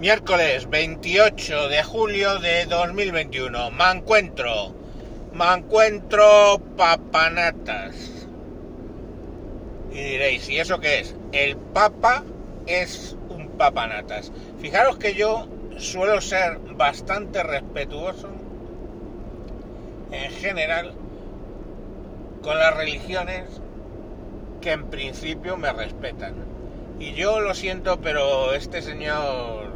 Miércoles 28 de julio de 2021. Me encuentro. Me encuentro papanatas. Y diréis, ¿y eso qué es? El papa es un papanatas. Fijaros que yo suelo ser bastante respetuoso en general con las religiones que en principio me respetan. Y yo lo siento, pero este señor...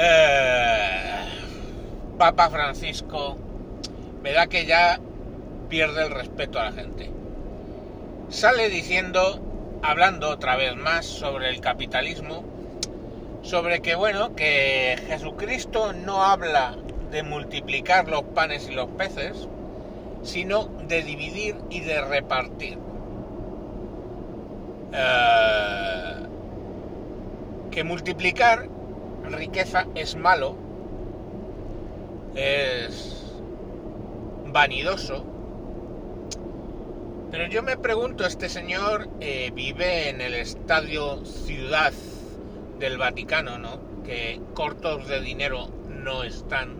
Eh, Papa Francisco me da que ya pierde el respeto a la gente. Sale diciendo, hablando otra vez más sobre el capitalismo, sobre que bueno, que Jesucristo no habla de multiplicar los panes y los peces, sino de dividir y de repartir. Eh, que multiplicar riqueza es malo, es vanidoso, pero yo me pregunto, este señor eh, vive en el estadio Ciudad del Vaticano, ¿no? Que cortos de dinero no están.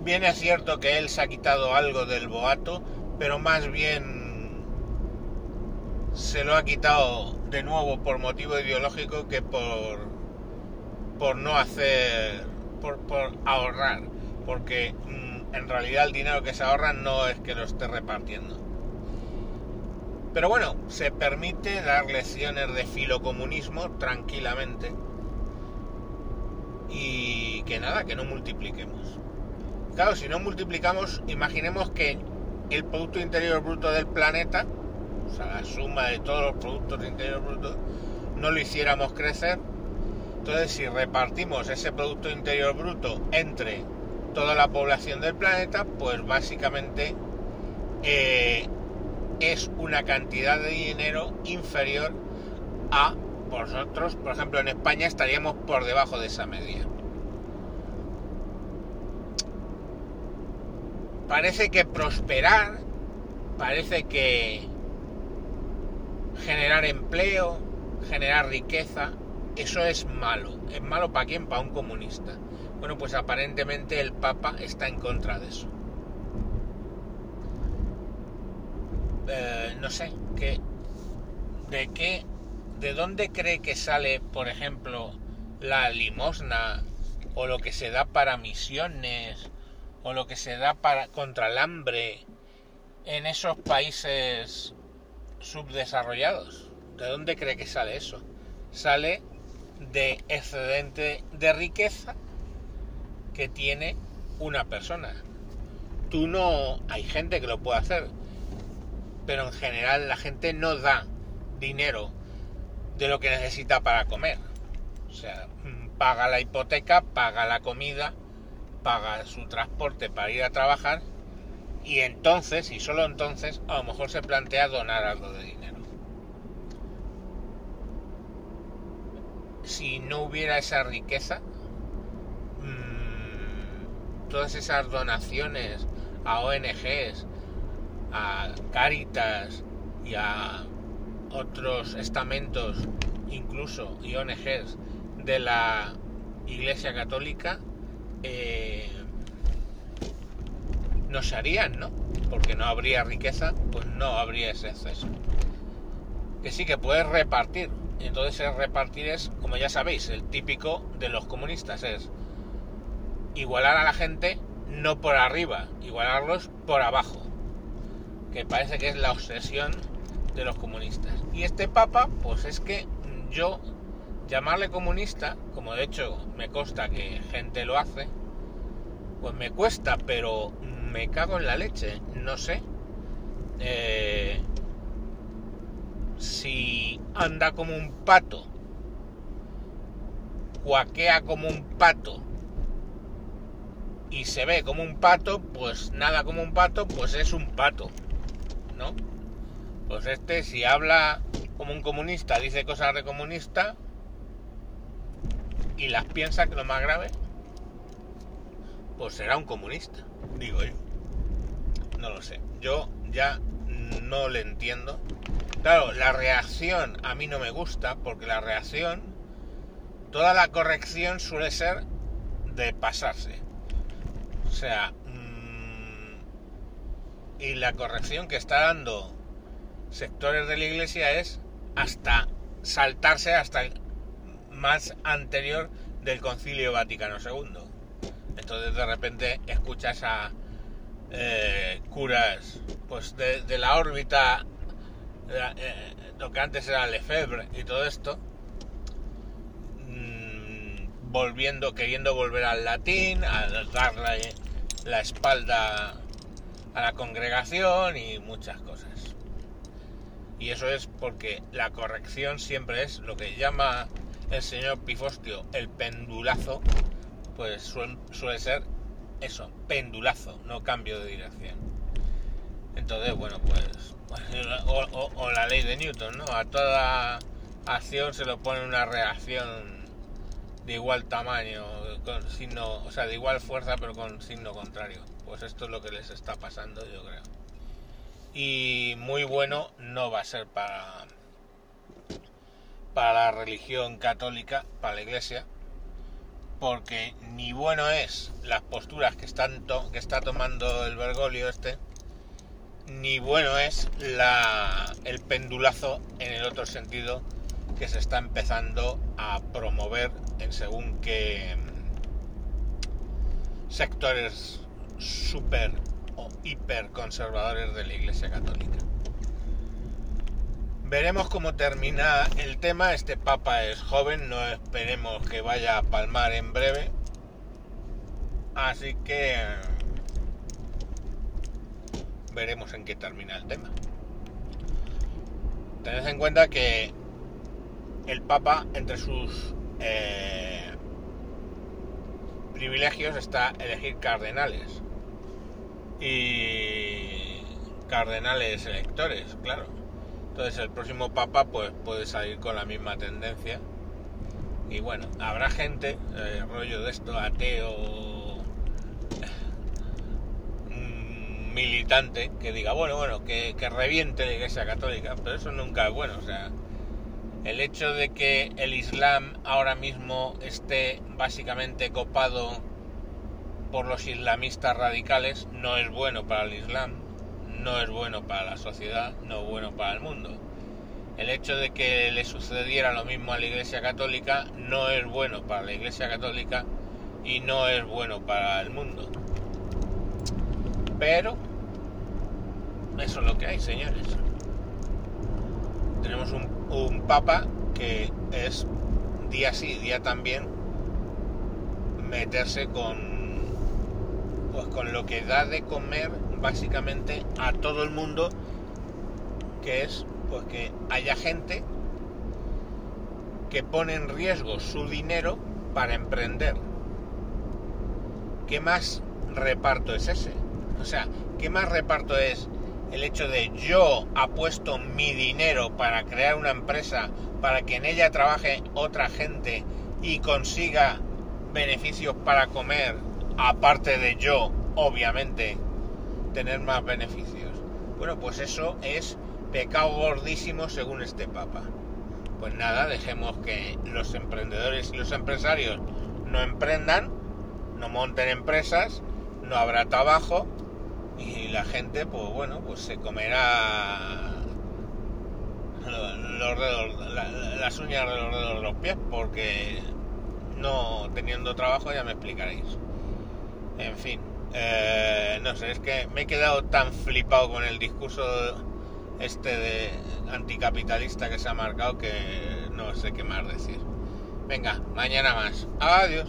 Bien es cierto que él se ha quitado algo del boato, pero más bien se lo ha quitado de nuevo por motivo ideológico que por por no hacer por, por ahorrar porque mm, en realidad el dinero que se ahorra no es que lo esté repartiendo pero bueno, se permite dar lecciones de filocomunismo tranquilamente. Y que nada, que no multipliquemos. Claro, si no multiplicamos, imaginemos que el Producto Interior Bruto del planeta, o sea, la suma de todos los productos de Interior Bruto, no lo hiciéramos crecer. Entonces, si repartimos ese Producto Interior Bruto entre toda la población del planeta, pues básicamente eh, es una cantidad de dinero inferior a vosotros, por ejemplo en España estaríamos por debajo de esa media. Parece que prosperar, parece que generar empleo, generar riqueza, eso es malo. ¿Es malo para quién? Para un comunista. Bueno, pues aparentemente el Papa está en contra de eso. Eh, no sé, que, de qué, de dónde cree que sale, por ejemplo, la limosna o lo que se da para misiones o lo que se da para contra el hambre en esos países subdesarrollados. ¿De dónde cree que sale eso? Sale de excedente de riqueza que tiene una persona. Tú no, hay gente que lo puede hacer, pero en general la gente no da dinero de lo que necesita para comer. O sea, paga la hipoteca, paga la comida, paga su transporte para ir a trabajar y entonces, y solo entonces, a lo mejor se plantea donar algo de dinero. Si no hubiera esa riqueza, mmm, todas esas donaciones a ONGs, a Caritas y a otros estamentos, incluso y ONGs de la Iglesia Católica, eh, no se harían, ¿no? Porque no habría riqueza, pues no habría ese exceso. Que sí que puedes repartir. Entonces el repartir es, como ya sabéis, el típico de los comunistas es igualar a la gente no por arriba, igualarlos por abajo que parece que es la obsesión de los comunistas. Y este papa, pues es que yo llamarle comunista, como de hecho me consta que gente lo hace, pues me cuesta, pero me cago en la leche, no sé. Eh, si anda como un pato, cuaquea como un pato y se ve como un pato, pues nada como un pato, pues es un pato. ¿no? Pues este, si habla como un comunista, dice cosas de comunista y las piensa que lo más grave, pues será un comunista, digo yo. No lo sé. Yo ya no le entiendo Claro, la reacción a mí no me gusta porque la reacción, toda la corrección suele ser de pasarse. O sea, mm, y la corrección que está dando sectores de la iglesia es hasta saltarse hasta el más anterior del concilio Vaticano II. Entonces de repente escuchas a eh, curas pues de, la órbita, eh, lo que antes era Lefebvre y todo esto, mm, volviendo, queriendo volver al latín, a darle la espalda a la congregación y muchas cosas. Y eso es porque la corrección siempre es lo que llama el señor Pifostio el pendulazo, pues suele, ser eso, pendulazo, no cambio de dirección. Entonces, bueno, pues, o, la ley de Newton, ¿no? A toda acción se le pone una reacción de igual tamaño, con signo, o sea, de igual fuerza, pero con signo contrario. Pues esto es lo que les está pasando, yo creo. Y muy bueno no va a ser para para la religión católica, para la iglesia, porque ni bueno es las posturas que, están que está tomando el Bergoglio este, ni bueno es la, el pendulazo en el otro sentido que se está empezando a promover en según qué sectores super o hiper conservadores de la Iglesia Católica. Veremos cómo termina el tema. Este Papa es joven, no esperemos que vaya a palmar en breve. Así que veremos en qué termina el tema. Tened en cuenta que el Papa, entre sus eh, privilegios, está elegir cardenales. Y cardenales electores, claro. Entonces el próximo papa pues puede salir con la misma tendencia. Y bueno, habrá gente, eh, rollo de esto, ateo, militante, que diga, bueno, bueno, que, reviente la Iglesia Católica, pero eso nunca es bueno. O sea, el hecho de que el Islam ahora mismo esté básicamente copado por los islamistas radicales no es bueno para el Islam no es bueno para la sociedad, no es bueno para el mundo. El hecho de que le sucediera lo mismo a la Iglesia Católica no es bueno para la Iglesia Católica y no es bueno para el mundo. Pero eso es lo que hay, señores. Tenemos un, papa que es día sí, día también meterse con pues con lo que da de comer básicamente a todo el mundo, que es pues que haya gente que pone en riesgo su dinero para emprender. ¿Qué más reparto es ese? O sea, ¿qué más reparto es el hecho de yo apuesto mi dinero para crear una empresa, para que en ella trabaje otra gente y consiga beneficios para comer, aparte de yo, obviamente, tener más beneficios. Bueno, pues eso es pecado gordísimo según este Papa. Pues nada, dejemos que los emprendedores y los empresarios no emprendan, no monten empresas, no habrá trabajo y la gente, pues bueno, pues se comerá las uñas alrededor de los pies porque no teniendo trabajo ya me explicaréis. En fin. Eh, no sé, es que me he quedado tan flipado con el discurso este de anticapitalista que se ha marcado que no sé qué más decir. Venga, mañana más. Adiós.